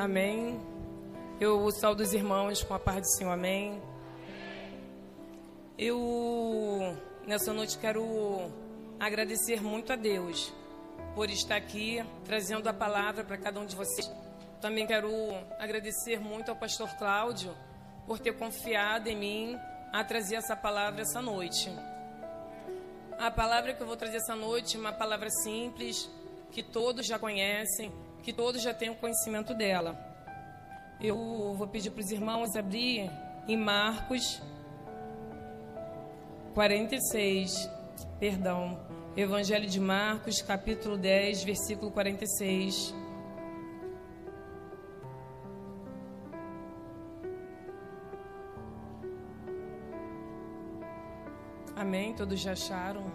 Amém. Eu saúdo os irmãos com a paz do Senhor. Amém. Eu, nessa noite, quero agradecer muito a Deus por estar aqui trazendo a palavra para cada um de vocês. Também quero agradecer muito ao pastor Cláudio por ter confiado em mim a trazer essa palavra essa noite. A palavra que eu vou trazer essa noite é uma palavra simples, que todos já conhecem, que todos já o conhecimento dela. Eu vou pedir para os irmãos abrir em Marcos 46, perdão, Evangelho de Marcos, capítulo 10, versículo 46. Amém? Todos já acharam?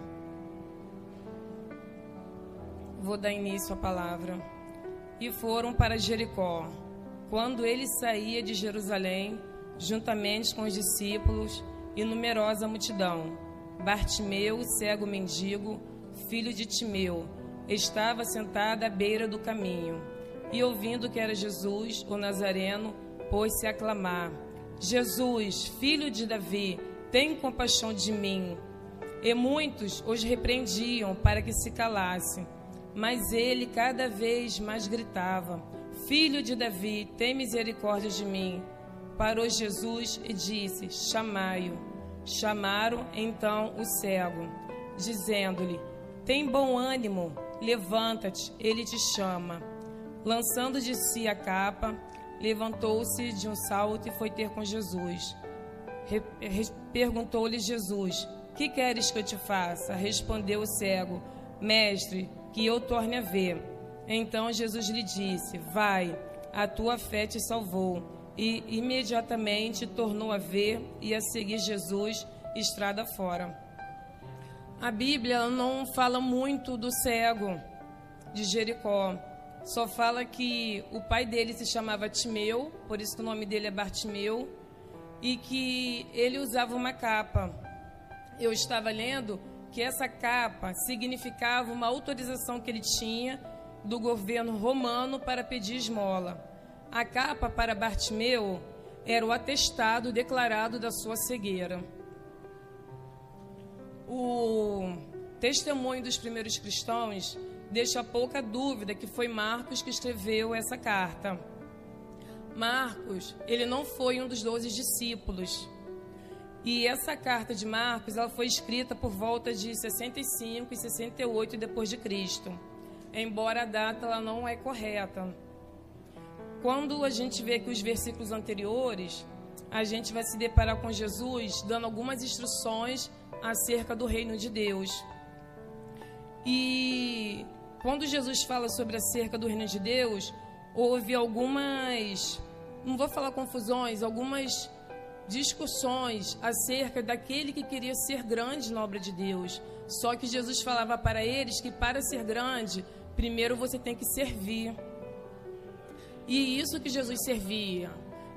Vou dar início à palavra. E foram para Jericó. Quando ele saía de Jerusalém, juntamente com os discípulos e numerosa multidão, Bartimeu, cego mendigo, filho de Timeu, estava sentado à beira do caminho. E ouvindo que era Jesus, o Nazareno, pôs-se a clamar: Jesus, filho de Davi, tem compaixão de mim. E muitos os repreendiam para que se calasse. Mas ele cada vez mais gritava: Filho de Davi, tem misericórdia de mim. Parou Jesus e disse: Chamai-o. Chamaram então o cego, dizendo-lhe: Tem bom ânimo, levanta-te, ele te chama. Lançando de si a capa, levantou-se de um salto e foi ter com Jesus. Perguntou-lhe Jesus: Que queres que eu te faça? Respondeu o cego: Mestre, que eu torne a ver. Então Jesus lhe disse: Vai, a tua fé te salvou. E imediatamente tornou a ver e a seguir Jesus estrada fora. A Bíblia não fala muito do cego de Jericó. Só fala que o pai dele se chamava Timeu, por isso que o nome dele é Bartimeu, e que ele usava uma capa. Eu estava lendo que essa capa significava uma autorização que ele tinha do governo romano para pedir esmola. A capa para Bartimeu era o atestado declarado da sua cegueira. O testemunho dos primeiros cristãos deixa pouca dúvida que foi Marcos que escreveu essa carta. Marcos, ele não foi um dos doze discípulos. E essa carta de Marcos, ela foi escrita por volta de 65 e 68 depois de Cristo. Embora a data ela não é correta. Quando a gente vê que os versículos anteriores, a gente vai se deparar com Jesus dando algumas instruções acerca do reino de Deus. E quando Jesus fala sobre acerca do reino de Deus, houve algumas, não vou falar confusões, algumas discussões acerca daquele que queria ser grande na obra de Deus. Só que Jesus falava para eles que para ser grande, primeiro você tem que servir. E isso que Jesus servia.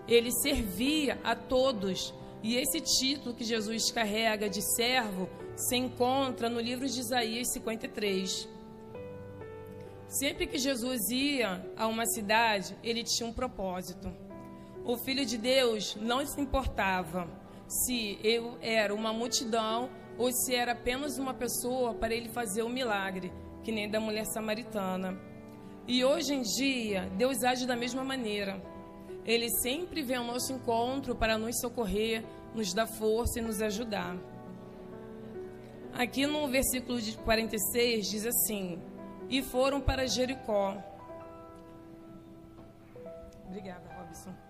Ele servia a todos. E esse título que Jesus carrega de servo se encontra no livro de Isaías 53. Sempre que Jesus ia a uma cidade, ele tinha um propósito o Filho de Deus não se importava se eu era uma multidão ou se era apenas uma pessoa para ele fazer o um milagre, que nem da mulher samaritana. E hoje em dia, Deus age da mesma maneira. Ele sempre vem ao nosso encontro para nos socorrer, nos dar força e nos ajudar. Aqui no versículo de 46 diz assim: E foram para Jericó. Obrigada, Robson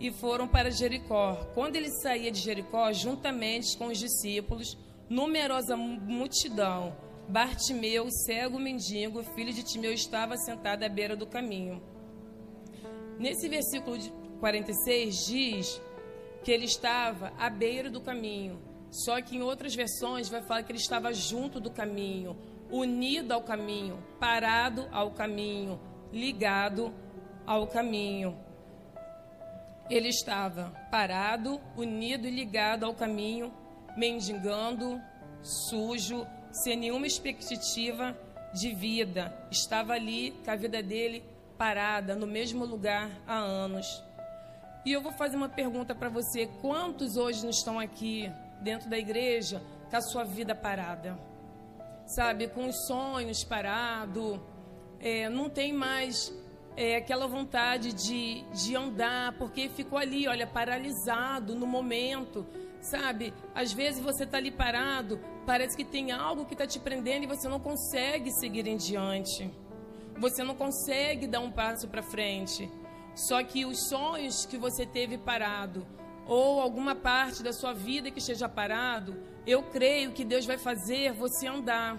e foram para Jericó. Quando ele saía de Jericó, juntamente com os discípulos, numerosa multidão, Bartimeu, cego mendigo, filho de Timeu, estava sentado à beira do caminho. Nesse versículo 46 diz que ele estava à beira do caminho. Só que em outras versões vai falar que ele estava junto do caminho, unido ao caminho, parado ao caminho, ligado ao caminho. Ele estava parado, unido e ligado ao caminho, mendigando, sujo, sem nenhuma expectativa de vida. Estava ali com a vida dele parada no mesmo lugar há anos. E eu vou fazer uma pergunta para você: quantos hoje não estão aqui dentro da igreja com a sua vida parada? Sabe, com os sonhos parados, é, não tem mais é, aquela vontade de, de andar, porque ficou ali, olha, paralisado no momento, sabe? Às vezes você está ali parado, parece que tem algo que está te prendendo e você não consegue seguir em diante. Você não consegue dar um passo para frente. Só que os sonhos que você teve parado, ou alguma parte da sua vida que esteja parado, eu creio que Deus vai fazer você andar.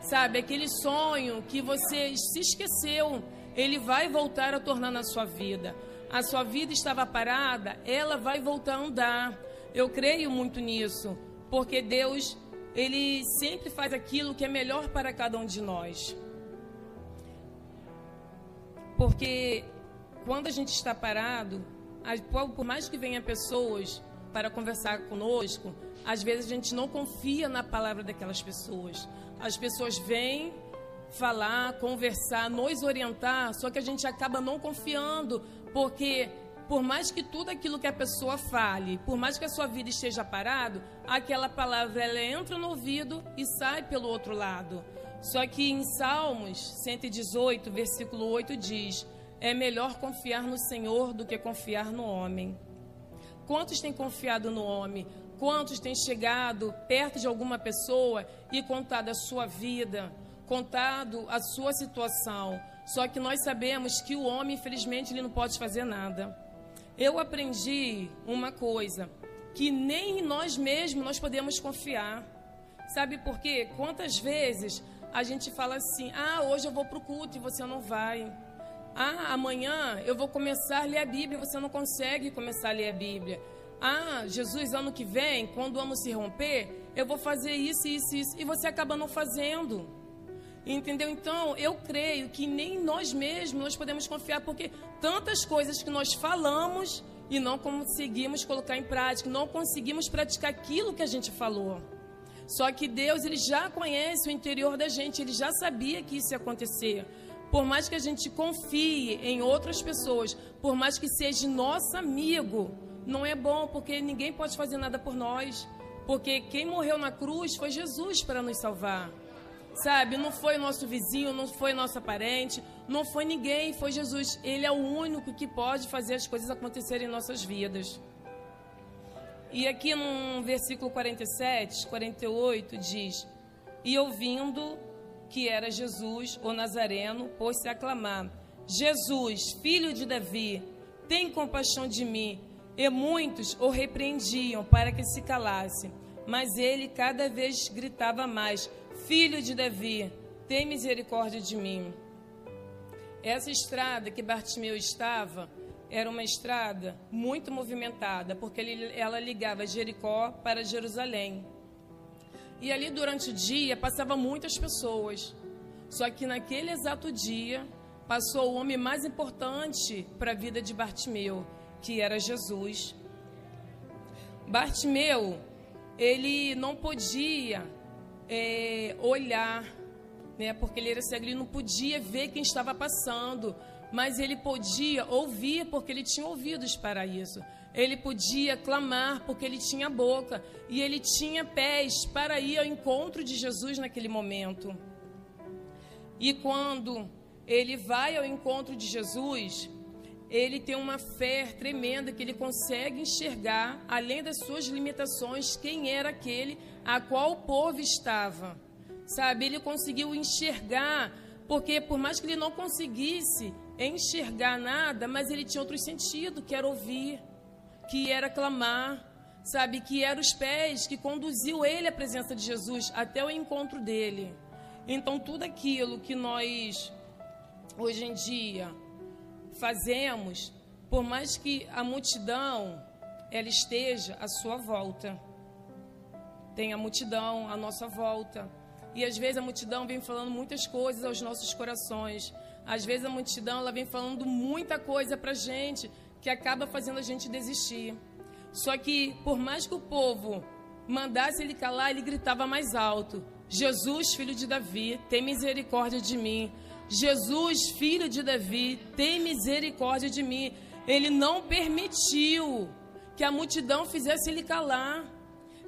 Sabe, aquele sonho que você se esqueceu, ele vai voltar a tornar na sua vida. A sua vida estava parada, ela vai voltar a andar. Eu creio muito nisso, porque Deus, ele sempre faz aquilo que é melhor para cada um de nós. Porque quando a gente está parado, por mais que venha pessoas para conversar conosco, às vezes a gente não confia na palavra daquelas pessoas. As pessoas vêm falar, conversar, nos orientar, só que a gente acaba não confiando, porque por mais que tudo aquilo que a pessoa fale, por mais que a sua vida esteja parado, aquela palavra ela entra no ouvido e sai pelo outro lado. Só que em Salmos 118, versículo 8 diz: é melhor confiar no Senhor do que confiar no homem. Quantos têm confiado no homem? Quantos têm chegado perto de alguma pessoa e contado a sua vida, contado a sua situação? Só que nós sabemos que o homem, infelizmente, ele não pode fazer nada. Eu aprendi uma coisa, que nem em nós mesmos nós podemos confiar. Sabe por quê? Quantas vezes a gente fala assim: "Ah, hoje eu vou para o culto e você não vai". Ah, amanhã eu vou começar a ler a Bíblia, você não consegue começar a ler a Bíblia. Ah, Jesus, ano que vem, quando o ano se romper, eu vou fazer isso, isso, isso. E você acaba não fazendo. Entendeu? Então, eu creio que nem nós mesmos nós podemos confiar, porque tantas coisas que nós falamos e não conseguimos colocar em prática, não conseguimos praticar aquilo que a gente falou. Só que Deus, ele já conhece o interior da gente, ele já sabia que isso ia acontecer. Por mais que a gente confie em outras pessoas, por mais que seja nosso amigo, não é bom, porque ninguém pode fazer nada por nós. Porque quem morreu na cruz foi Jesus para nos salvar. Sabe, não foi nosso vizinho, não foi nosso parente, não foi ninguém, foi Jesus. Ele é o único que pode fazer as coisas acontecerem em nossas vidas. E aqui no versículo 47, 48 diz: E ouvindo que era Jesus, o Nazareno, pôs-se a clamar: Jesus, filho de Davi, tem compaixão de mim. E muitos o repreendiam para que se calasse. Mas ele cada vez gritava mais: Filho de Davi, tem misericórdia de mim. Essa estrada que Bartimeu estava era uma estrada muito movimentada, porque ela ligava Jericó para Jerusalém. E ali durante o dia passava muitas pessoas. Só que naquele exato dia passou o homem mais importante para a vida de Bartimeu, que era Jesus. Bartimeu, ele não podia é, olhar, né, porque ele era cego, ele não podia ver quem estava passando, mas ele podia ouvir, porque ele tinha ouvidos para isso. Ele podia clamar porque ele tinha boca e ele tinha pés para ir ao encontro de Jesus naquele momento. E quando ele vai ao encontro de Jesus, ele tem uma fé tremenda que ele consegue enxergar, além das suas limitações, quem era aquele a qual o povo estava. Sabe, ele conseguiu enxergar, porque por mais que ele não conseguisse enxergar nada, mas ele tinha outro sentido, que era ouvir que era clamar, sabe, que eram os pés que conduziu ele à presença de Jesus até o encontro dele. Então tudo aquilo que nós hoje em dia fazemos, por mais que a multidão ela esteja à sua volta, tem a multidão à nossa volta. E às vezes a multidão vem falando muitas coisas aos nossos corações. Às vezes a multidão ela vem falando muita coisa para gente que acaba fazendo a gente desistir. Só que, por mais que o povo mandasse ele calar, ele gritava mais alto: Jesus, filho de Davi, tem misericórdia de mim. Jesus, filho de Davi, tem misericórdia de mim. Ele não permitiu que a multidão fizesse ele calar.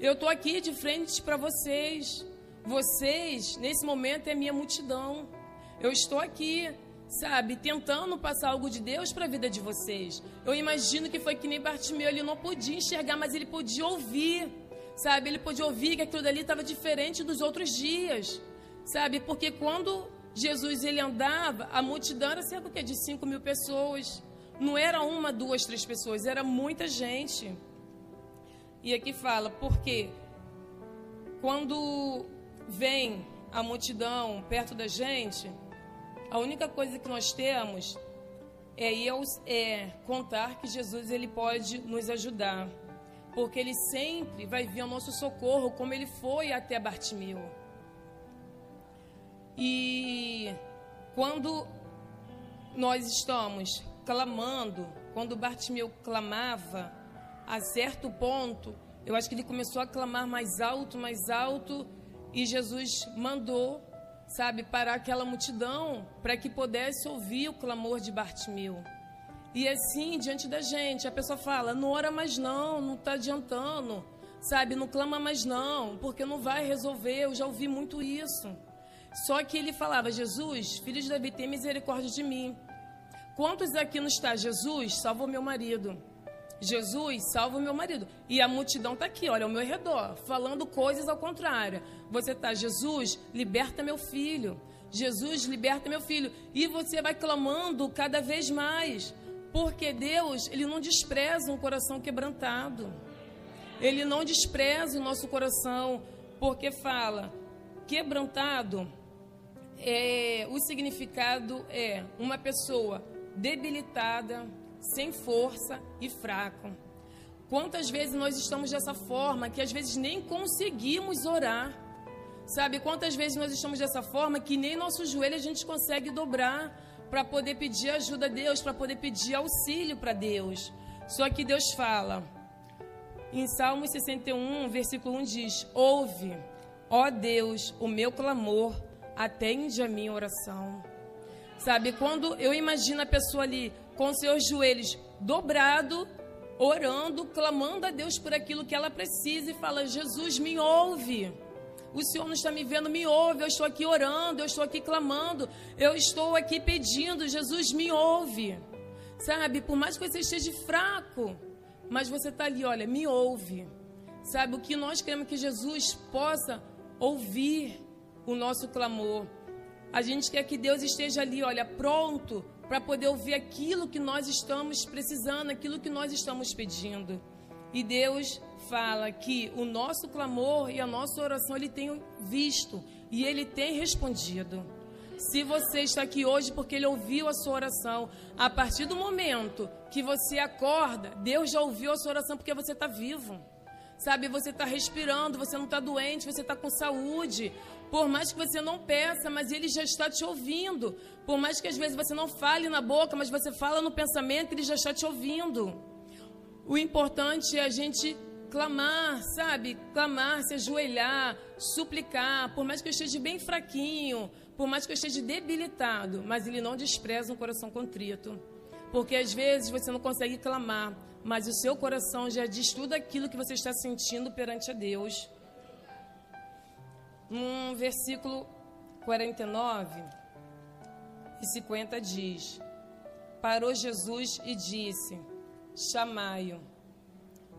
Eu estou aqui de frente para vocês. Vocês, nesse momento, é minha multidão. Eu estou aqui, sabe, tentando passar algo de Deus para a vida de vocês. Eu imagino que foi que nem Bartimeu, ele não podia enxergar, mas ele podia ouvir, sabe? Ele podia ouvir que aquilo dali estava diferente dos outros dias, sabe? Porque quando Jesus ele andava, a multidão era cerca de 5 mil pessoas. Não era uma, duas, três pessoas, era muita gente. E aqui fala, porque quando vem a multidão perto da gente, a única coisa que nós temos é, é contar que Jesus ele pode nos ajudar, porque ele sempre vai vir ao nosso socorro, como ele foi até Bartimeu. E quando nós estamos clamando, quando Bartimeu clamava, a certo ponto, eu acho que ele começou a clamar mais alto, mais alto, e Jesus mandou, sabe, parar aquela multidão para que pudesse ouvir o clamor de Bartimeu. E assim, diante da gente, a pessoa fala: não ora mais não, não está adiantando, sabe, não clama mais não, porque não vai resolver. Eu já ouvi muito isso. Só que ele falava: Jesus, filho de Davi, tem misericórdia de mim. Quantos aqui não está? Jesus, salva o meu marido. Jesus, salva o meu marido. E a multidão está aqui, olha, ao meu redor, falando coisas ao contrário. Você está, Jesus, liberta meu filho. Jesus, liberta meu filho. E você vai clamando cada vez mais. Porque Deus, Ele não despreza um coração quebrantado. Ele não despreza o nosso coração. Porque fala, quebrantado, é, o significado é uma pessoa debilitada, sem força e fraco. Quantas vezes nós estamos dessa forma que às vezes nem conseguimos orar? Sabe, quantas vezes nós estamos dessa forma que nem nosso joelho a gente consegue dobrar para poder pedir ajuda a Deus, para poder pedir auxílio para Deus. Só que Deus fala, em Salmos 61, versículo 1 diz: Ouve, ó Deus, o meu clamor, atende a minha oração. Sabe, quando eu imagino a pessoa ali com seus joelhos dobrados, orando, clamando a Deus por aquilo que ela precisa e fala: Jesus, me ouve. O Senhor não está me vendo, me ouve. Eu estou aqui orando, eu estou aqui clamando, eu estou aqui pedindo. Jesus, me ouve. Sabe, por mais que você esteja fraco, mas você está ali, olha, me ouve. Sabe, o que nós queremos que Jesus possa ouvir o nosso clamor. A gente quer que Deus esteja ali, olha, pronto para poder ouvir aquilo que nós estamos precisando, aquilo que nós estamos pedindo. E Deus fala que o nosso clamor e a nossa oração ele tem visto e ele tem respondido. Se você está aqui hoje porque ele ouviu a sua oração, a partir do momento que você acorda, Deus já ouviu a sua oração porque você está vivo. Sabe, você está respirando, você não está doente, você está com saúde. Por mais que você não peça, mas ele já está te ouvindo. Por mais que às vezes você não fale na boca, mas você fala no pensamento, ele já está te ouvindo. O importante é a gente clamar, sabe? Clamar, se ajoelhar, suplicar. Por mais que eu esteja bem fraquinho, por mais que eu esteja debilitado, mas ele não despreza um coração contrito. Porque às vezes você não consegue clamar, mas o seu coração já diz tudo aquilo que você está sentindo perante a Deus no versículo 49 e 50 diz: Parou Jesus e disse: Chamai-o.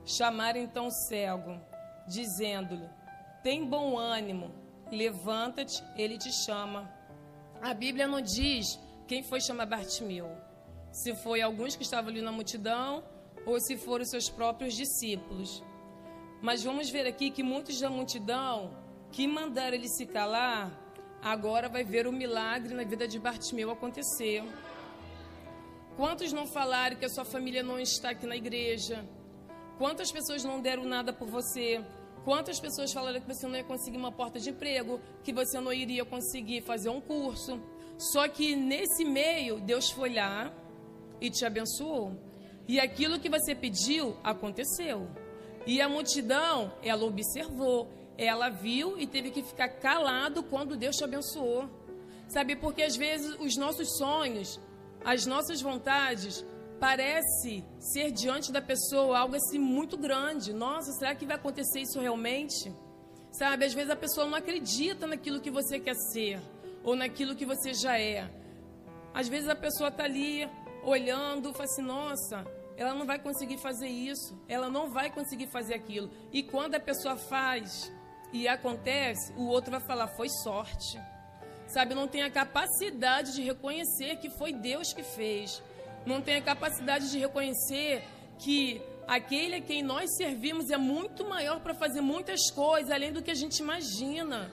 Chamaram então o cego, dizendo-lhe: Tem bom ânimo, levanta-te, ele te chama. A Bíblia não diz quem foi chamar Bartimeu. Se foi alguns que estavam ali na multidão ou se foram seus próprios discípulos. Mas vamos ver aqui que muitos da multidão que mandaram ele se calar, agora vai ver o milagre na vida de Bartimeu acontecer. Quantos não falaram que a sua família não está aqui na igreja? Quantas pessoas não deram nada por você? Quantas pessoas falaram que você não ia conseguir uma porta de emprego, que você não iria conseguir fazer um curso? Só que nesse meio, Deus foi lá e te abençoou. E aquilo que você pediu aconteceu. E a multidão, ela observou, ela viu e teve que ficar calado quando Deus te abençoou. Sabe, porque às vezes os nossos sonhos, as nossas vontades, parece ser diante da pessoa algo assim muito grande. Nossa, será que vai acontecer isso realmente? Sabe, às vezes a pessoa não acredita naquilo que você quer ser ou naquilo que você já é. Às vezes a pessoa está ali olhando, fala assim: nossa, ela não vai conseguir fazer isso, ela não vai conseguir fazer aquilo. E quando a pessoa faz e acontece, o outro vai falar: foi sorte sabe, não tem a capacidade de reconhecer que foi Deus que fez, não tem a capacidade de reconhecer que aquele a quem nós servimos é muito maior para fazer muitas coisas, além do que a gente imagina,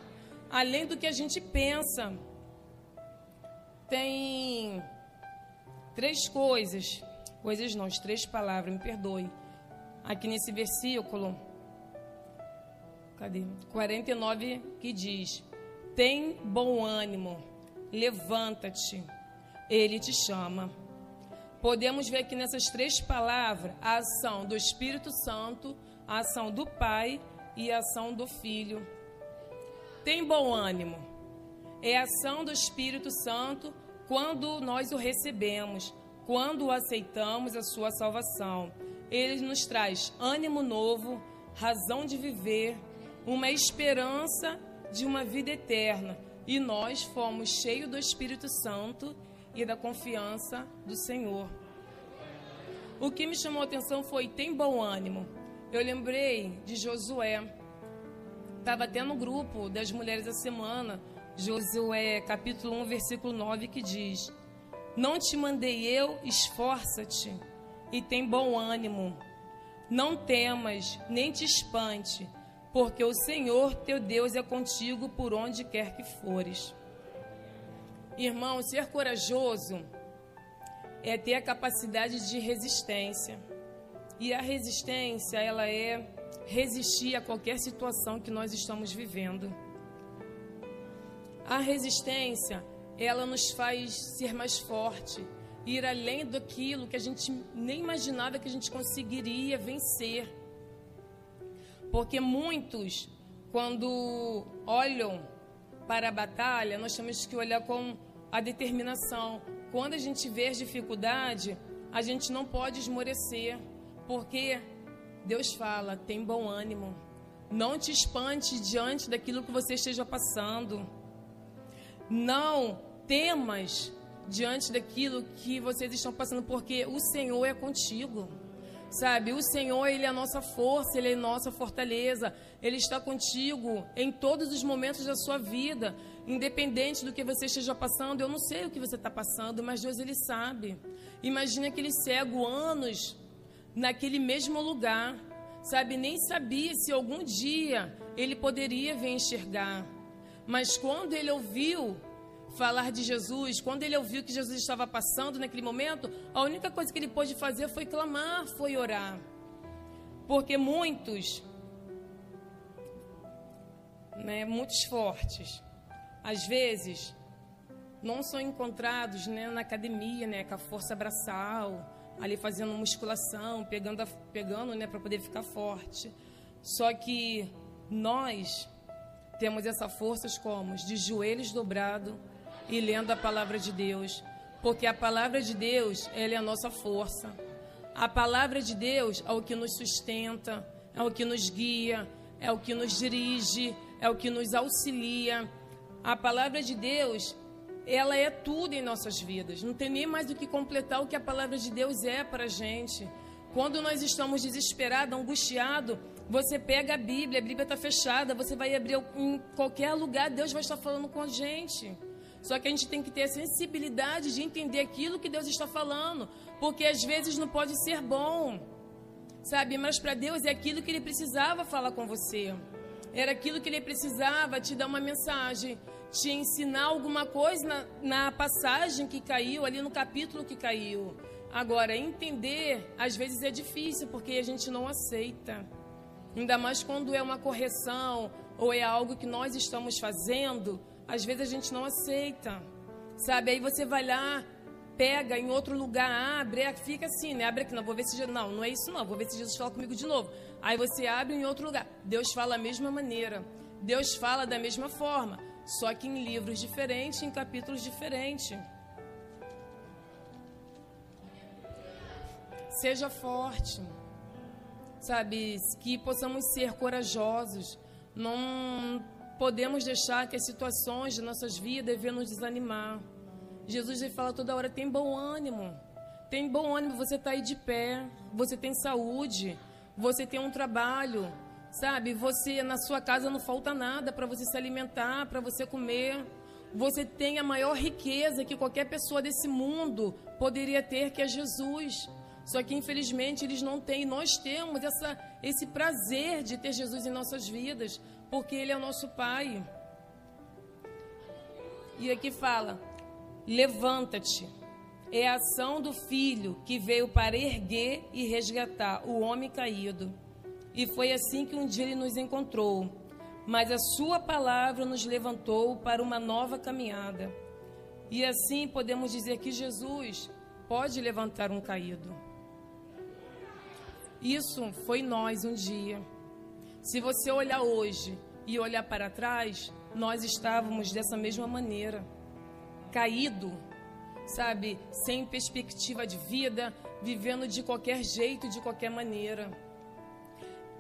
além do que a gente pensa. Tem três coisas, coisas não, três palavras, me perdoe. Aqui nesse versículo, cadê? 49 que diz: tem bom ânimo, levanta-te, ele te chama. Podemos ver aqui nessas três palavras a ação do Espírito Santo, a ação do Pai e a ação do Filho. Tem bom ânimo. É a ação do Espírito Santo quando nós o recebemos, quando aceitamos a sua salvação. Ele nos traz ânimo novo, razão de viver, uma esperança de uma vida eterna. E nós fomos cheios do Espírito Santo e da confiança do Senhor. O que me chamou a atenção foi: tem bom ânimo. Eu lembrei de Josué. Estava até no grupo das mulheres da semana, Josué capítulo 1, versículo 9, que diz: Não te mandei eu, esforça-te e tem bom ânimo. Não temas, nem te espante, porque o Senhor teu Deus é contigo por onde quer que fores. Irmão, ser corajoso é ter a capacidade de resistência. E a resistência, ela é resistir a qualquer situação que nós estamos vivendo. A resistência, ela nos faz ser mais forte, ir além daquilo que a gente nem imaginava que a gente conseguiria vencer. Porque muitos, quando olham para a batalha, nós temos que olhar com a determinação. Quando a gente vê as a gente não pode esmorecer, porque Deus fala: tem bom ânimo. Não te espante diante daquilo que você esteja passando. Não temas diante daquilo que vocês estão passando, porque o Senhor é contigo. Sabe, o Senhor, Ele é a nossa força, Ele é a nossa fortaleza. Ele está contigo em todos os momentos da sua vida, independente do que você esteja passando. Eu não sei o que você está passando, mas Deus, Ele sabe. Imagine aquele cego anos naquele mesmo lugar, sabe, nem sabia se algum dia ele poderia vir enxergar. Mas quando ele ouviu falar de Jesus, quando ele ouviu que Jesus estava passando naquele momento, a única coisa que ele pôde fazer foi clamar, foi orar. Porque muitos, né, muitos fortes, às vezes, não são encontrados né, na academia, né, com a força braçal, ali fazendo musculação, pegando, pegando né, para poder ficar forte. Só que nós temos essa força como? De joelhos dobrados e lendo a palavra de Deus, porque a palavra de Deus, ela é a nossa força. A palavra de Deus é o que nos sustenta, é o que nos guia, é o que nos dirige, é o que nos auxilia. A palavra de Deus, ela é tudo em nossas vidas. Não tem nem mais do que completar o que a palavra de Deus é para a gente. Quando nós estamos desesperados, angustiados, você pega a Bíblia, a Bíblia está fechada, você vai abrir em qualquer lugar, Deus vai estar falando com a gente. Só que a gente tem que ter a sensibilidade de entender aquilo que Deus está falando, porque às vezes não pode ser bom, sabe? Mas para Deus é aquilo que Ele precisava falar com você, era aquilo que Ele precisava te dar uma mensagem, te ensinar alguma coisa na, na passagem que caiu, ali no capítulo que caiu. Agora, entender às vezes é difícil porque a gente não aceita. Ainda mais quando é uma correção ou é algo que nós estamos fazendo às vezes a gente não aceita, sabe? Aí você vai lá, pega em outro lugar, abre, fica assim, né? Abre aqui, não, vou ver se. Não, não é isso não, vou ver se Jesus fala comigo de novo. Aí você abre em outro lugar. Deus fala da mesma maneira. Deus fala da mesma forma. só que em livros diferentes, em capítulos diferentes. Seja forte, sabe? Que possamos ser corajosos. Não podemos deixar que as situações de nossas vidas venham nos desanimar. Jesus fala toda hora: tem bom ânimo. Tem bom ânimo, você está aí de pé, você tem saúde, você tem um trabalho, sabe? Você na sua casa não falta nada para você se alimentar, para você comer. Você tem a maior riqueza que qualquer pessoa desse mundo poderia ter, que é Jesus. Só que infelizmente eles não têm. Nós temos essa, esse prazer de ter Jesus em nossas vidas, porque Ele é o nosso Pai. E aqui fala: levanta-te é a ação do Filho que veio para erguer e resgatar o homem caído. E foi assim que um dia ele nos encontrou. Mas a Sua palavra nos levantou para uma nova caminhada. E assim podemos dizer que Jesus pode levantar um caído. Isso foi nós um dia. Se você olhar hoje e olhar para trás, nós estávamos dessa mesma maneira, caído sabe, sem perspectiva de vida, vivendo de qualquer jeito, de qualquer maneira.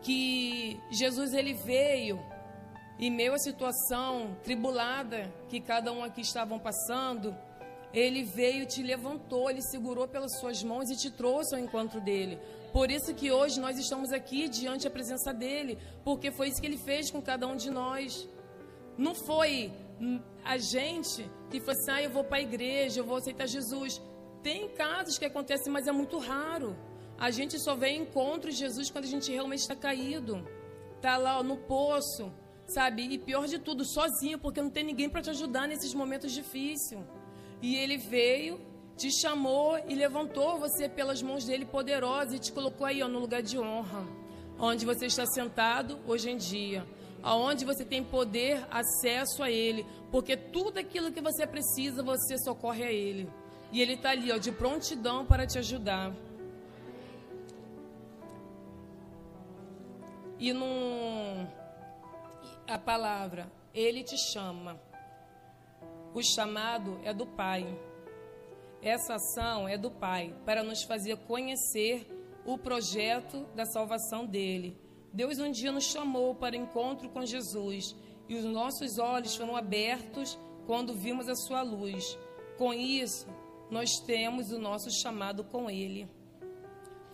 Que Jesus ele veio em meio à situação tribulada que cada um aqui estavam passando, ele veio e te levantou, ele segurou pelas suas mãos e te trouxe ao encontro dele. Por isso que hoje nós estamos aqui diante da presença dele, porque foi isso que ele fez com cada um de nós. Não foi a gente que fala assim, ah, eu vou para a igreja, eu vou aceitar Jesus. Tem casos que acontecem, mas é muito raro. A gente só vê encontro de Jesus quando a gente realmente está caído. Está lá ó, no poço, sabe? E pior de tudo, sozinho, porque não tem ninguém para te ajudar nesses momentos difíceis. E ele veio, te chamou e levantou você pelas mãos dele poderosa e te colocou aí ó, no lugar de honra, onde você está sentado hoje em dia aonde você tem poder, acesso a Ele, porque tudo aquilo que você precisa, você socorre a Ele. E Ele está ali, ó, de prontidão para te ajudar. E no a palavra, Ele te chama. O chamado é do Pai. Essa ação é do Pai para nos fazer conhecer o projeto da salvação dele Deus um dia nos chamou para encontro com Jesus e os nossos olhos foram abertos quando vimos a sua luz. Com isso, nós temos o nosso chamado com Ele.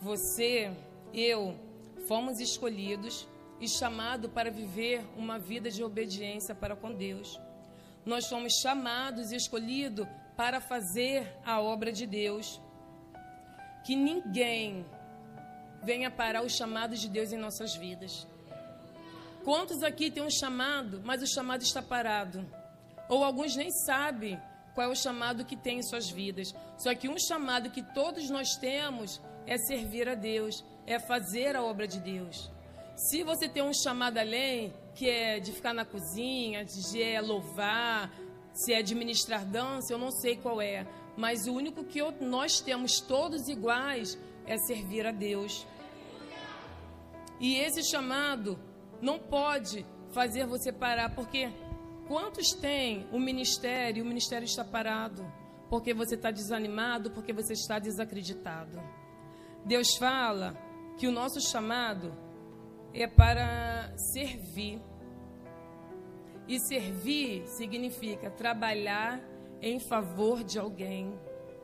Você, eu, fomos escolhidos e chamados para viver uma vida de obediência para com Deus. Nós fomos chamados e escolhidos para fazer a obra de Deus. Que ninguém venha parar o chamado de Deus em nossas vidas. Quantos aqui têm um chamado, mas o chamado está parado? Ou alguns nem sabem qual é o chamado que tem em suas vidas. Só que um chamado que todos nós temos é servir a Deus, é fazer a obra de Deus. Se você tem um chamado além, que é de ficar na cozinha, de é louvar, se é administrar dança, eu não sei qual é. Mas o único que eu, nós temos todos iguais é servir a Deus. E esse chamado não pode fazer você parar, porque quantos tem o ministério e o ministério está parado? Porque você está desanimado, porque você está desacreditado. Deus fala que o nosso chamado é para servir. E servir significa trabalhar em favor de alguém.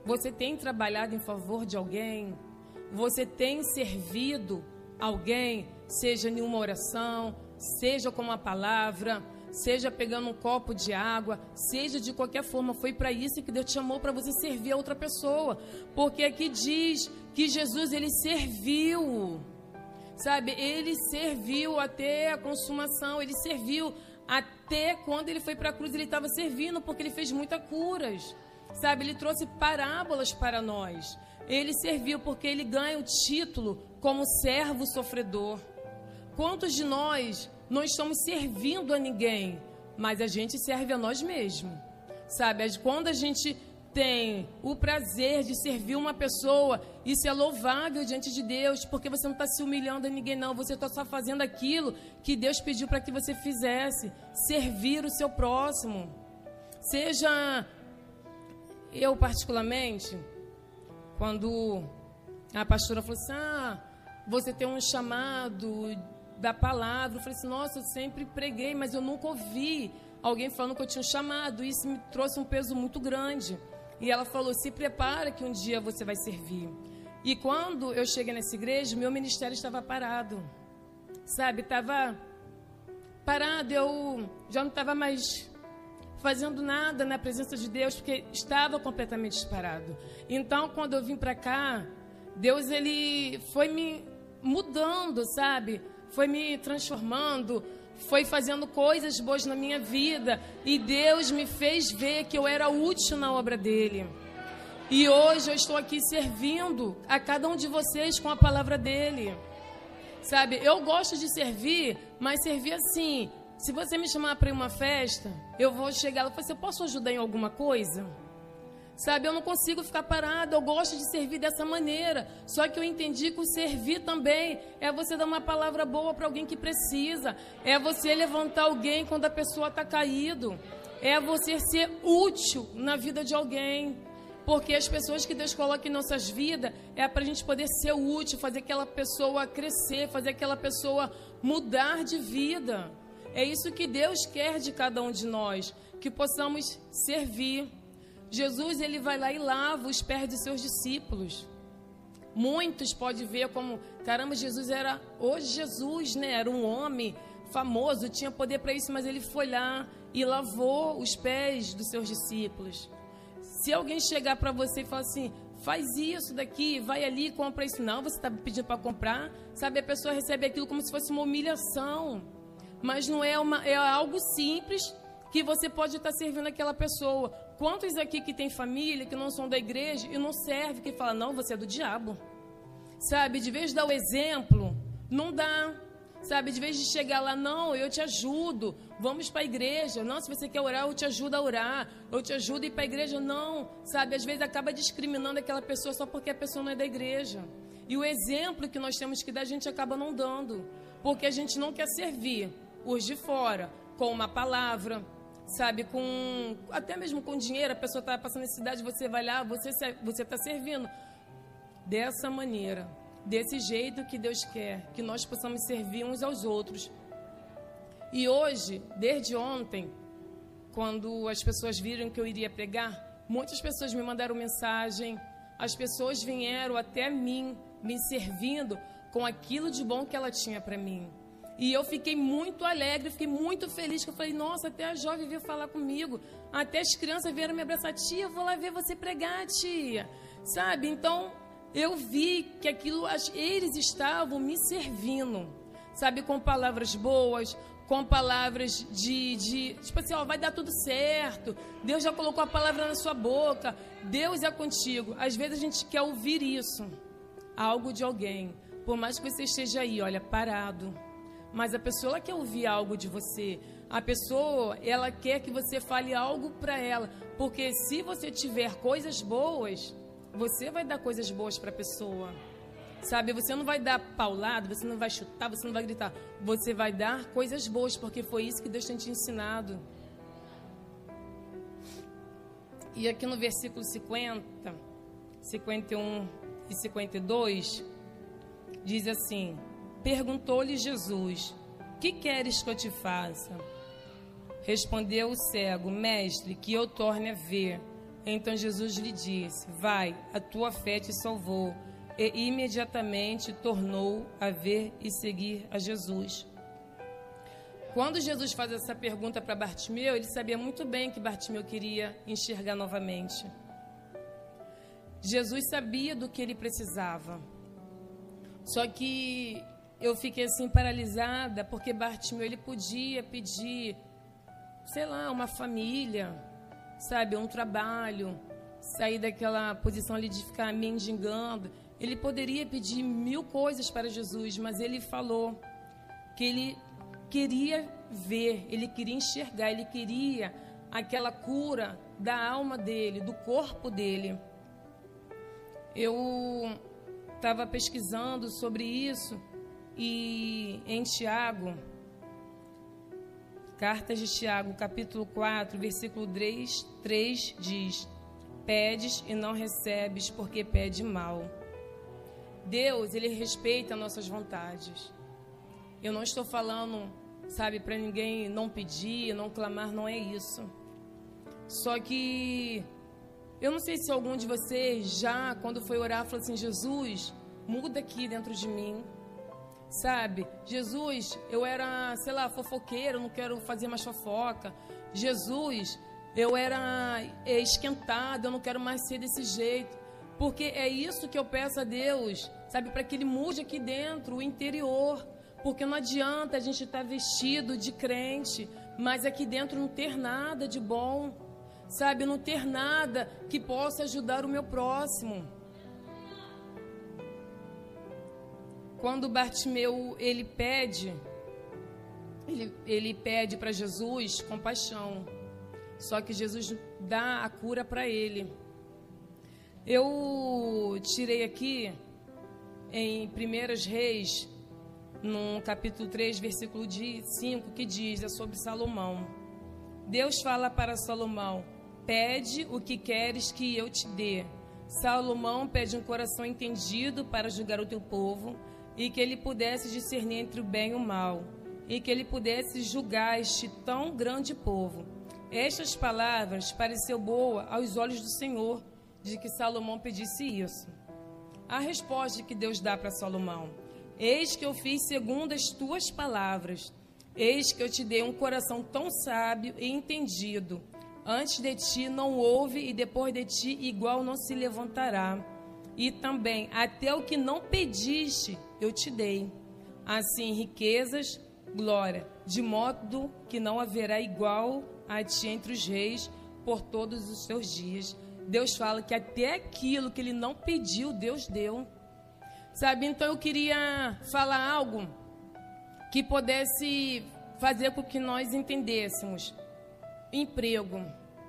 Você tem trabalhado em favor de alguém? Você tem servido alguém, seja em uma oração, seja com uma palavra, seja pegando um copo de água, seja de qualquer forma, foi para isso que Deus te chamou para você servir a outra pessoa. Porque aqui diz que Jesus ele serviu. Sabe? Ele serviu até a consumação, ele serviu até quando ele foi para a cruz, ele estava servindo porque ele fez muitas curas. Sabe? Ele trouxe parábolas para nós. Ele serviu porque ele ganha o título como servo sofredor. Quantos de nós não estamos servindo a ninguém, mas a gente serve a nós mesmos? Sabe, quando a gente tem o prazer de servir uma pessoa, isso é louvável diante de Deus, porque você não está se humilhando a ninguém, não. Você está só fazendo aquilo que Deus pediu para que você fizesse: servir o seu próximo. Seja eu, particularmente, quando a pastora falou assim: ah, você tem um chamado da palavra. Eu falei assim: nossa, eu sempre preguei, mas eu nunca ouvi alguém falando que eu tinha um chamado. Isso me trouxe um peso muito grande. E ela falou: se prepara que um dia você vai servir. E quando eu cheguei nessa igreja, meu ministério estava parado. Sabe, estava parado. Eu já não estava mais fazendo nada na presença de Deus, porque estava completamente parado. Então, quando eu vim para cá, Deus ele foi me mudando, sabe? Foi me transformando, foi fazendo coisas boas na minha vida e Deus me fez ver que eu era útil na obra dele. E hoje eu estou aqui servindo a cada um de vocês com a palavra dele. Sabe, eu gosto de servir, mas servir assim. Se você me chamar para ir uma festa, eu vou chegar lá e falar assim, eu posso ajudar em alguma coisa? Sabe, eu não consigo ficar parado, eu gosto de servir dessa maneira. Só que eu entendi que o servir também é você dar uma palavra boa para alguém que precisa, é você levantar alguém quando a pessoa está caído, é você ser útil na vida de alguém. Porque as pessoas que Deus coloca em nossas vidas é para a gente poder ser útil, fazer aquela pessoa crescer, fazer aquela pessoa mudar de vida. É isso que Deus quer de cada um de nós, que possamos servir Jesus ele vai lá e lava os pés de seus discípulos. Muitos podem ver como, caramba, Jesus era hoje Jesus, né? Era um homem famoso, tinha poder para isso, mas ele foi lá e lavou os pés dos seus discípulos. Se alguém chegar para você e falar assim, faz isso daqui, vai ali, compra isso, não, você está pedindo para comprar, sabe? A pessoa recebe aquilo como se fosse uma humilhação, mas não é uma, é algo simples que você pode estar servindo aquela pessoa. Quantos aqui que tem família, que não são da igreja e não serve, que fala, não, você é do diabo. Sabe, de vez de dar o exemplo, não dá. Sabe, de vez de chegar lá, não, eu te ajudo, vamos para a igreja. Não, se você quer orar, eu te ajudo a orar, eu te ajudo a ir para a igreja. Não, sabe, às vezes acaba discriminando aquela pessoa só porque a pessoa não é da igreja. E o exemplo que nós temos que dar, a gente acaba não dando, porque a gente não quer servir os de fora com uma palavra, sabe, com até mesmo com dinheiro, a pessoa está passando necessidade, você vai lá, você você está servindo dessa maneira, desse jeito que Deus quer, que nós possamos servir uns aos outros. E hoje, desde ontem, quando as pessoas viram que eu iria pregar, muitas pessoas me mandaram mensagem, as pessoas vieram até mim, me servindo com aquilo de bom que ela tinha para mim. E eu fiquei muito alegre, fiquei muito feliz, que eu falei, nossa, até a jovem veio falar comigo, até as crianças vieram me abraçar, tia, vou lá ver você pregar, tia. Sabe? Então, eu vi que aquilo, eles estavam me servindo, sabe? Com palavras boas, com palavras de, de tipo assim, ó, vai dar tudo certo, Deus já colocou a palavra na sua boca, Deus é contigo. Às vezes a gente quer ouvir isso, algo de alguém, por mais que você esteja aí, olha, parado mas a pessoa quer ouvir algo de você. A pessoa, ela quer que você fale algo para ela, porque se você tiver coisas boas, você vai dar coisas boas para a pessoa. Sabe, você não vai dar paulado, você não vai chutar, você não vai gritar. Você vai dar coisas boas, porque foi isso que Deus tem te ensinado. E aqui no versículo 50, 51 e 52, diz assim: Perguntou-lhe Jesus: Que queres que eu te faça? Respondeu o cego: Mestre, que eu torne a ver. Então Jesus lhe disse: Vai, a tua fé te salvou. E imediatamente tornou a ver e seguir a Jesus. Quando Jesus faz essa pergunta para Bartimeu, ele sabia muito bem que Bartimeu queria enxergar novamente. Jesus sabia do que ele precisava. Só que eu fiquei assim paralisada, porque Bartimeu ele podia pedir, sei lá, uma família, sabe, um trabalho, sair daquela posição ali de ficar mendigando. Ele poderia pedir mil coisas para Jesus, mas ele falou que ele queria ver, ele queria enxergar, ele queria aquela cura da alma dele, do corpo dele. Eu estava pesquisando sobre isso e em Tiago, Cartas de Tiago, capítulo 4, versículo 3, 3 diz: Pedes e não recebes, porque pede mal. Deus, ele respeita nossas vontades. Eu não estou falando, sabe, para ninguém não pedir, não clamar, não é isso. Só que eu não sei se algum de vocês já, quando foi orar, falou assim: Jesus, muda aqui dentro de mim. Sabe? Jesus, eu era, sei lá, fofoqueiro, não quero fazer mais fofoca. Jesus, eu era é, esquentado, eu não quero mais ser desse jeito. Porque é isso que eu peço a Deus, sabe? Para que Ele mude aqui dentro, o interior. Porque não adianta a gente estar tá vestido de crente, mas aqui dentro não ter nada de bom, sabe? Não ter nada que possa ajudar o meu próximo. Quando Bartimeu ele pede, ele, ele pede para Jesus compaixão. Só que Jesus dá a cura para ele. Eu tirei aqui em 1 Reis, no capítulo 3, versículo 5, que diz é sobre Salomão. Deus fala para Salomão: Pede o que queres que eu te dê. Salomão pede um coração entendido para julgar o teu povo e que ele pudesse discernir entre o bem e o mal, e que ele pudesse julgar este tão grande povo. Estas palavras pareceu boa aos olhos do Senhor, de que Salomão pedisse isso. A resposta que Deus dá para Salomão: Eis que eu fiz segundo as tuas palavras. Eis que eu te dei um coração tão sábio e entendido. Antes de ti não houve e depois de ti igual não se levantará. E também até o que não pediste eu te dei. Assim, riquezas, glória, de modo que não haverá igual a ti entre os reis por todos os seus dias. Deus fala que até aquilo que ele não pediu, Deus deu. Sabe? Então eu queria falar algo que pudesse fazer com que nós entendêssemos. Emprego.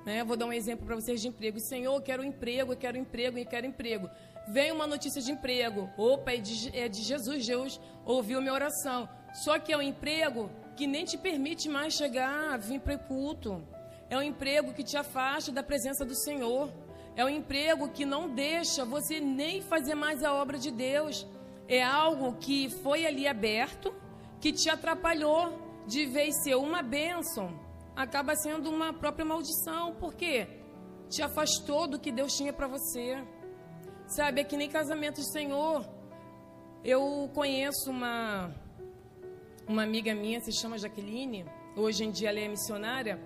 Né? Vou dar um exemplo para vocês de emprego. Senhor, eu quero um emprego, eu quero um emprego, eu quero um emprego vem uma notícia de emprego. Opa, é de, é de Jesus, Deus ouviu minha oração. Só que é um emprego que nem te permite mais chegar, vir para o culto. É um emprego que te afasta da presença do Senhor. É um emprego que não deixa você nem fazer mais a obra de Deus. É algo que foi ali aberto, que te atrapalhou. De vez ser uma bênção, acaba sendo uma própria maldição. Por quê? Te afastou do que Deus tinha para você. Sabe, é que nem casamento de Senhor. Eu conheço uma, uma amiga minha, se chama Jaqueline. Hoje em dia ela é missionária.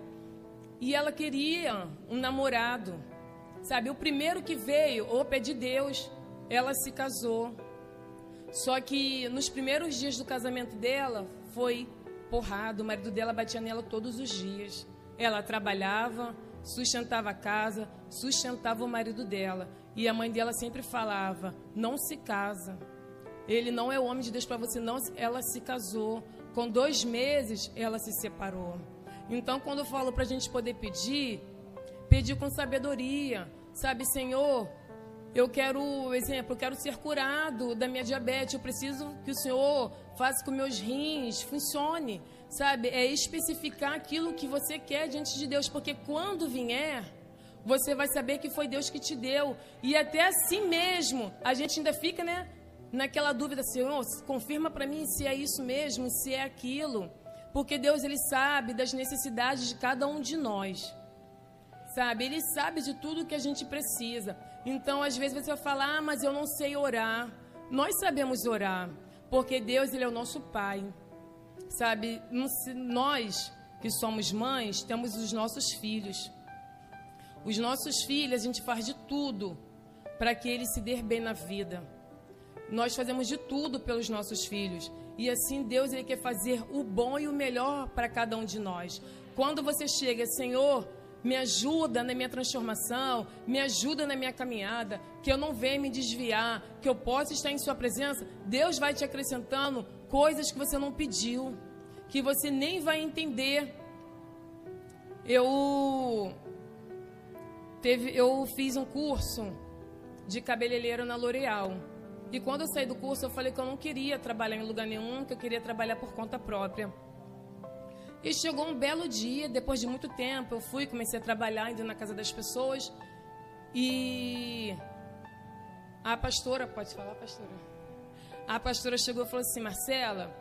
E ela queria um namorado. Sabe, o primeiro que veio, opa, é de Deus. Ela se casou. Só que nos primeiros dias do casamento dela, foi porrada. O marido dela batia nela todos os dias. Ela trabalhava, sustentava a casa, sustentava o marido dela. E a mãe dela sempre falava: não se casa. Ele não é o homem de Deus para você, não. Ela se casou. Com dois meses, ela se separou. Então, quando eu falo para a gente poder pedir, pedir com sabedoria. Sabe, Senhor, eu quero, exemplo, eu quero ser curado da minha diabetes. Eu preciso que o Senhor faça com meus rins funcione. Sabe, é especificar aquilo que você quer diante de Deus, porque quando vier você vai saber que foi Deus que te deu. E até assim mesmo, a gente ainda fica, né? Naquela dúvida, Senhor, confirma para mim se é isso mesmo, se é aquilo. Porque Deus, Ele sabe das necessidades de cada um de nós. Sabe? Ele sabe de tudo que a gente precisa. Então, às vezes você vai falar, ah, mas eu não sei orar. Nós sabemos orar. Porque Deus, Ele é o nosso Pai. Sabe? Nós que somos mães, temos os nossos filhos. Os nossos filhos, a gente faz de tudo para que eles se dê bem na vida. Nós fazemos de tudo pelos nossos filhos. E assim Deus ele quer fazer o bom e o melhor para cada um de nós. Quando você chega, Senhor, me ajuda na minha transformação, me ajuda na minha caminhada, que eu não venha me desviar, que eu possa estar em Sua presença, Deus vai te acrescentando coisas que você não pediu, que você nem vai entender. Eu teve, eu fiz um curso de cabeleireiro na L'Oréal. E quando eu saí do curso, eu falei que eu não queria trabalhar em lugar nenhum, que eu queria trabalhar por conta própria. E chegou um belo dia, depois de muito tempo, eu fui, comecei a trabalhar, indo na casa das pessoas. E a pastora, pode falar, pastora? A pastora chegou e falou assim: Marcela,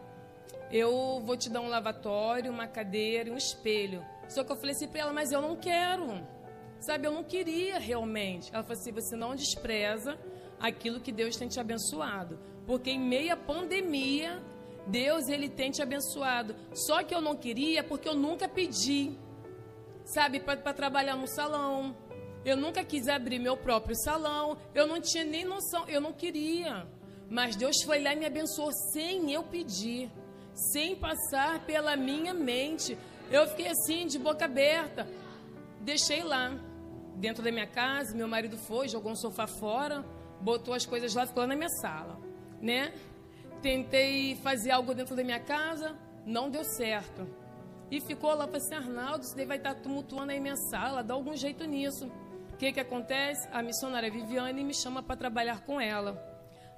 eu vou te dar um lavatório, uma cadeira e um espelho. Só que eu falei assim para ela: Mas eu não quero. Sabe, eu não queria realmente. Ela falou assim: Você não despreza aquilo que Deus tem te abençoado. Porque em meia pandemia, Deus ele tem te abençoado. Só que eu não queria porque eu nunca pedi, sabe, para trabalhar no salão. Eu nunca quis abrir meu próprio salão. Eu não tinha nem noção, eu não queria. Mas Deus foi lá e me abençoou sem eu pedir, sem passar pela minha mente. Eu fiquei assim, de boca aberta. Deixei lá, dentro da minha casa. Meu marido foi, jogou um sofá fora, botou as coisas lá, ficou lá na minha sala, né? Tentei fazer algo dentro da minha casa, não deu certo. E ficou lá, falei assim, Arnaldo, isso daí vai estar tumultuando aí minha sala, dá algum jeito nisso. O que que acontece? A missionária Viviane me chama para trabalhar com ela.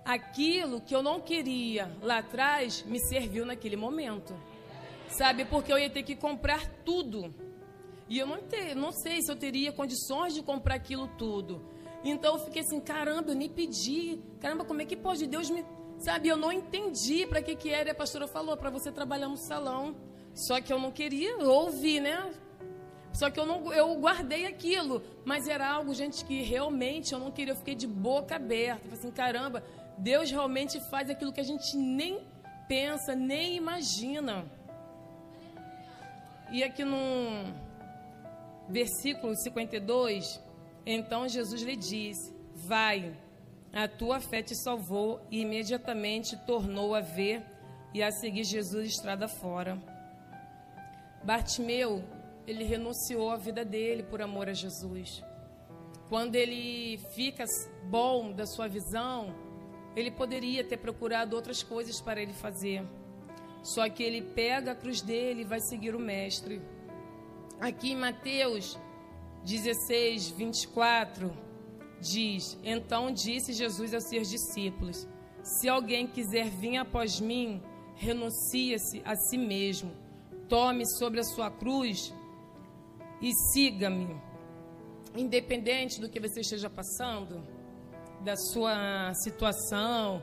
Aquilo que eu não queria lá atrás me serviu naquele momento. Sabe? Porque eu ia ter que comprar tudo. E eu não, ter, não sei se eu teria condições de comprar aquilo tudo. Então eu fiquei assim, caramba, eu nem pedi. Caramba, como é que pode Deus me Sabe, eu não entendi para que que era. E a pastora falou para você trabalhar no salão. Só que eu não queria ouvir, né? Só que eu não, eu guardei aquilo, mas era algo, gente, que realmente eu não queria. Eu fiquei de boca aberta, falei assim, caramba, Deus realmente faz aquilo que a gente nem pensa, nem imagina. E aqui no versículo 52, então Jesus lhe disse: Vai, a tua fé te salvou, e imediatamente tornou a ver e a seguir Jesus estrada fora. Bartimeu, ele renunciou à vida dele por amor a Jesus. Quando ele fica bom da sua visão, ele poderia ter procurado outras coisas para ele fazer. Só que ele pega a cruz dele e vai seguir o Mestre. Aqui em Mateus 16, 24, diz: Então disse Jesus aos seus discípulos: Se alguém quiser vir após mim, renuncie-se a si mesmo, tome sobre a sua cruz e siga-me. Independente do que você esteja passando, da sua situação,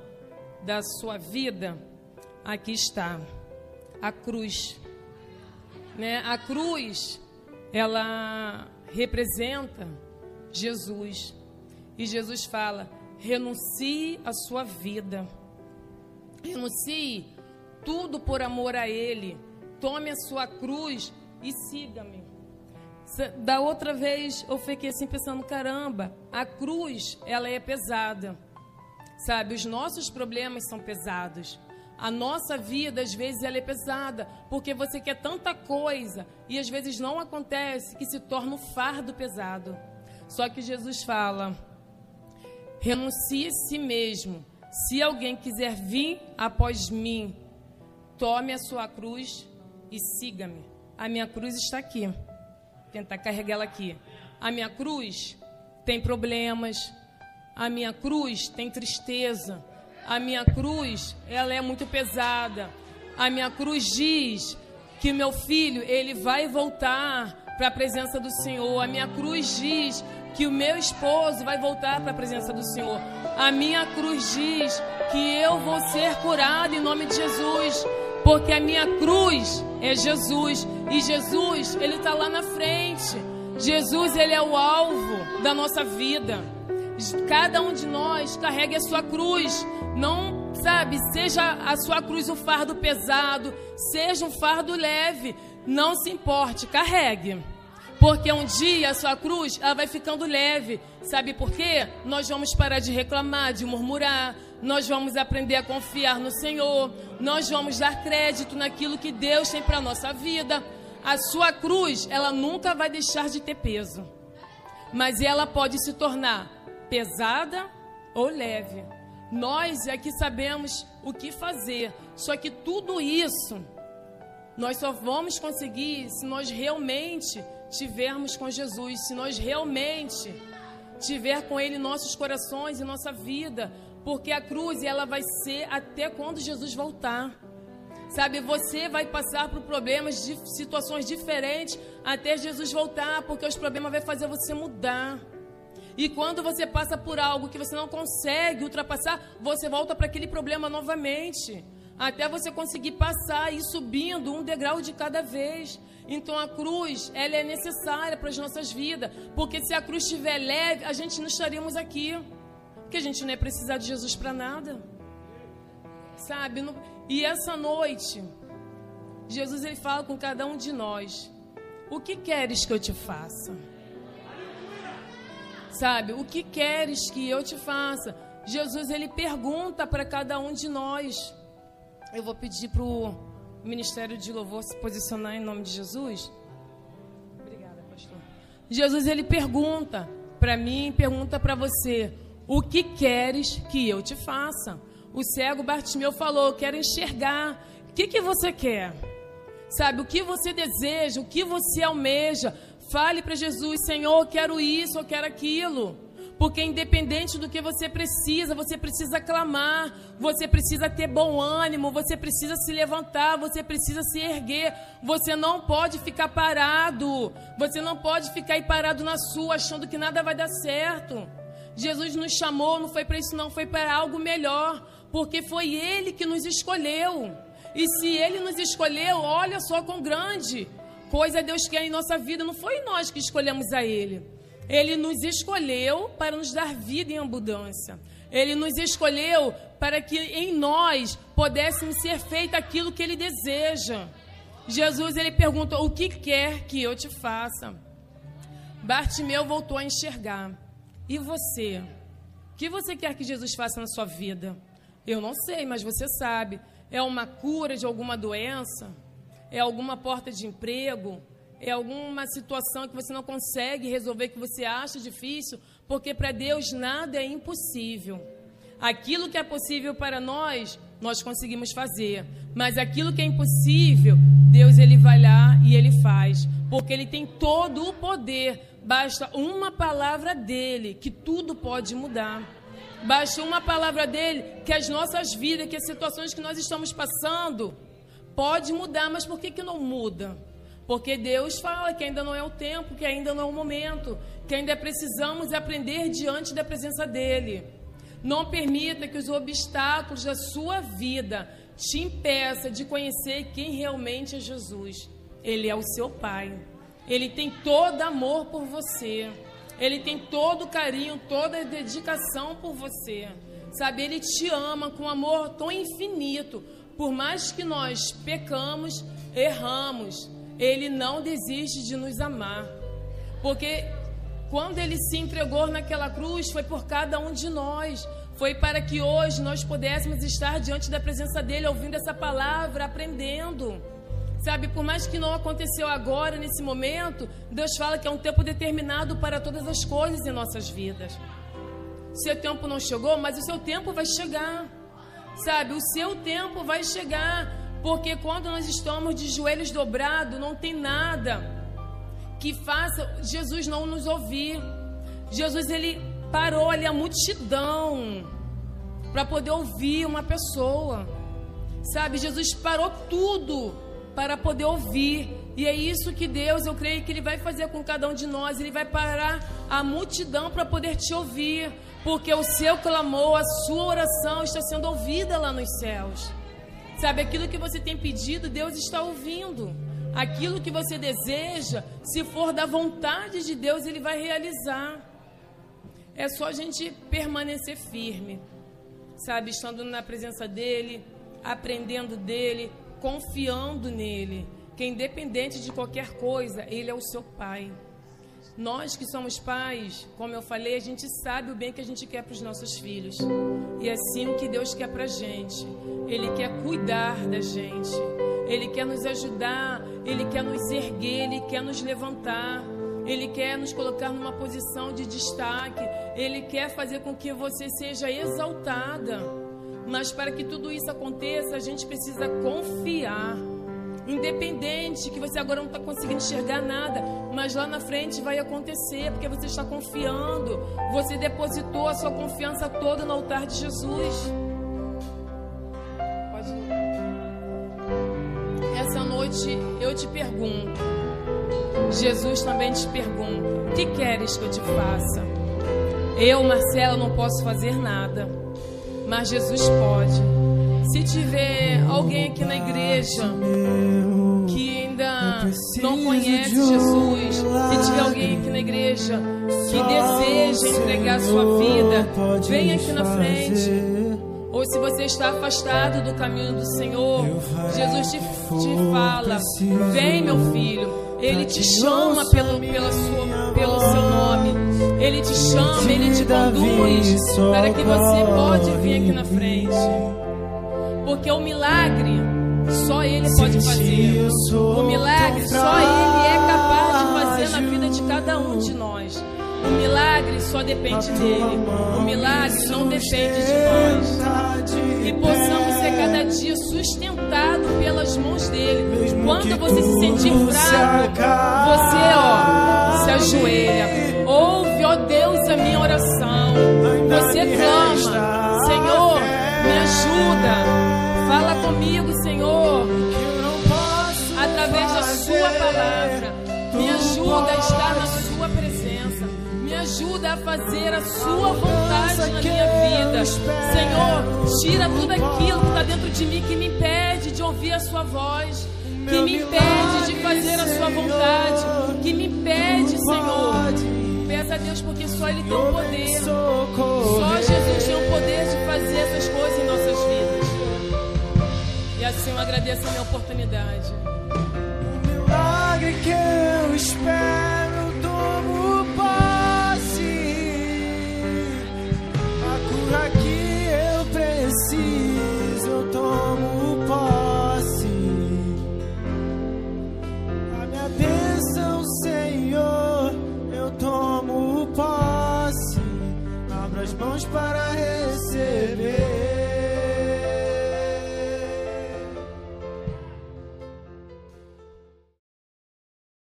da sua vida, aqui está a cruz. Né? A cruz, ela representa Jesus. E Jesus fala: renuncie a sua vida, renuncie tudo por amor a Ele, tome a sua cruz e siga-me. Da outra vez eu fiquei assim pensando: caramba, a cruz ela é pesada, sabe? Os nossos problemas são pesados. A nossa vida, às vezes, ela é pesada, porque você quer tanta coisa e às vezes não acontece que se torna um fardo pesado. Só que Jesus fala: renuncie a si mesmo. Se alguém quiser vir após mim, tome a sua cruz e siga-me. A minha cruz está aqui. Tentar carregar ela aqui. A minha cruz tem problemas. A minha cruz tem tristeza. A minha cruz, ela é muito pesada. A minha cruz diz que meu filho, ele vai voltar para a presença do Senhor. A minha cruz diz que o meu esposo vai voltar para a presença do Senhor. A minha cruz diz que eu vou ser curado em nome de Jesus, porque a minha cruz é Jesus e Jesus ele está lá na frente. Jesus ele é o alvo da nossa vida. Cada um de nós carregue a sua cruz. Não, sabe, seja a sua cruz um fardo pesado, seja um fardo leve. Não se importe, carregue. Porque um dia a sua cruz ela vai ficando leve. Sabe por quê? Nós vamos parar de reclamar, de murmurar. Nós vamos aprender a confiar no Senhor. Nós vamos dar crédito naquilo que Deus tem para a nossa vida. A sua cruz, ela nunca vai deixar de ter peso. Mas ela pode se tornar pesada ou leve. Nós é que sabemos o que fazer. Só que tudo isso nós só vamos conseguir se nós realmente tivermos com Jesus, se nós realmente tiver com Ele nossos corações e nossa vida, porque a cruz ela vai ser até quando Jesus voltar. Sabe, você vai passar por problemas de situações diferentes até Jesus voltar, porque os problemas vai fazer você mudar. E quando você passa por algo que você não consegue ultrapassar, você volta para aquele problema novamente, até você conseguir passar e ir subindo um degrau de cada vez. Então a cruz, ela é necessária para as nossas vidas, porque se a cruz estiver leve, a gente não estaríamos aqui, porque a gente não ia precisar de Jesus para nada. Sabe? E essa noite, Jesus ele fala com cada um de nós: O que queres que eu te faça? Sabe? O que queres que eu te faça? Jesus ele pergunta para cada um de nós. Eu vou pedir para o Ministério de Louvor se posicionar em nome de Jesus. Obrigada, pastor. Jesus ele pergunta para mim, pergunta para você: O que queres que eu te faça? O cego Bartimeu falou: Eu quero enxergar. O que, que você quer? Sabe, o que você deseja, o que você almeja. Fale para Jesus: Senhor, eu quero isso, eu quero aquilo. Porque independente do que você precisa, você precisa clamar, você precisa ter bom ânimo, você precisa se levantar, você precisa se erguer. Você não pode ficar parado. Você não pode ficar aí parado na sua achando que nada vai dar certo. Jesus nos chamou, não foi para isso não, foi para algo melhor porque foi Ele que nos escolheu. E se Ele nos escolheu, olha só quão grande coisa Deus quer em nossa vida. Não foi nós que escolhemos a Ele. Ele nos escolheu para nos dar vida em abundância. Ele nos escolheu para que em nós pudéssemos ser feito aquilo que Ele deseja. Jesus ele perguntou: O que quer que eu te faça? Bartimeu voltou a enxergar. E você? O que você quer que Jesus faça na sua vida? Eu não sei, mas você sabe. É uma cura de alguma doença? É alguma porta de emprego? É alguma situação que você não consegue resolver, que você acha difícil? Porque para Deus nada é impossível. Aquilo que é possível para nós, nós conseguimos fazer. Mas aquilo que é impossível, Deus ele vai lá e ele faz. Porque ele tem todo o poder. Basta uma palavra dele que tudo pode mudar. Basta uma palavra dele que as nossas vidas, que as situações que nós estamos passando, pode mudar, mas por que, que não muda? Porque Deus fala que ainda não é o tempo, que ainda não é o momento, que ainda precisamos aprender diante da presença dele. Não permita que os obstáculos da sua vida te impeça de conhecer quem realmente é Jesus. Ele é o seu Pai. Ele tem todo amor por você. Ele tem todo o carinho, toda a dedicação por você. Sabe, ele te ama com amor tão infinito. Por mais que nós pecamos, erramos, ele não desiste de nos amar. Porque quando ele se entregou naquela cruz, foi por cada um de nós. Foi para que hoje nós pudéssemos estar diante da presença dele, ouvindo essa palavra, aprendendo. Sabe, por mais que não aconteceu agora, nesse momento, Deus fala que é um tempo determinado para todas as coisas em nossas vidas. Seu tempo não chegou, mas o seu tempo vai chegar. Sabe, o seu tempo vai chegar. Porque quando nós estamos de joelhos dobrados, não tem nada que faça Jesus não nos ouvir. Jesus, ele parou ali a multidão para poder ouvir uma pessoa. Sabe, Jesus parou tudo para poder ouvir. E é isso que Deus, eu creio que Ele vai fazer com cada um de nós. Ele vai parar a multidão para poder te ouvir. Porque o seu clamor, a sua oração está sendo ouvida lá nos céus. Sabe, aquilo que você tem pedido, Deus está ouvindo. Aquilo que você deseja, se for da vontade de Deus, Ele vai realizar. É só a gente permanecer firme, sabe, estando na presença dEle, aprendendo dEle, confiando nele, que independente de qualquer coisa, ele é o seu pai. Nós que somos pais, como eu falei, a gente sabe o bem que a gente quer para os nossos filhos. E é assim o que Deus quer para a gente. Ele quer cuidar da gente. Ele quer nos ajudar. Ele quer nos erguer. Ele quer nos levantar. Ele quer nos colocar numa posição de destaque. Ele quer fazer com que você seja exaltada. Mas para que tudo isso aconteça, a gente precisa confiar. Independente que você agora não está conseguindo enxergar nada, mas lá na frente vai acontecer, porque você está confiando. Você depositou a sua confiança toda no altar de Jesus. Pode. Essa noite eu te pergunto. Jesus também te pergunta: O que queres que eu te faça? Eu, Marcela, não posso fazer nada, mas Jesus pode. Se tiver alguém aqui na igreja que ainda não conhece Jesus, se tiver alguém aqui na igreja que deseja entregar sua vida, vem aqui na frente. Ou se você está afastado do caminho do Senhor, Jesus te, te fala: Vem, meu filho. Ele te chama pelo, pela sua, pelo seu nome. Ele te chama, ele te conduz para que você pode vir aqui na frente. Porque o milagre só ele pode fazer. O milagre só ele é capaz de fazer na vida de cada um de nós. O milagre só depende dele. O milagre não depende de nós. Que possamos ser cada dia sustentados pelas mãos dele. Quando você se sentir fraco, você, ó, se ajoelha. Ouve, ó Deus, a minha oração. Você clama, Senhor, me ajuda. Fala comigo, Senhor, através da Sua palavra. Me ajuda a estar na Sua presença. Ajuda a fazer a Sua vontade na minha vida. Senhor, tira tudo aquilo que está dentro de mim que me impede de ouvir a Sua voz. Que me impede de fazer a Sua vontade. Que me impede, Senhor. Peça a Deus porque só Ele tem o poder. Só Jesus tem o poder de fazer essas coisas em nossas vidas. E assim eu agradeço a minha oportunidade. milagre que eu espero.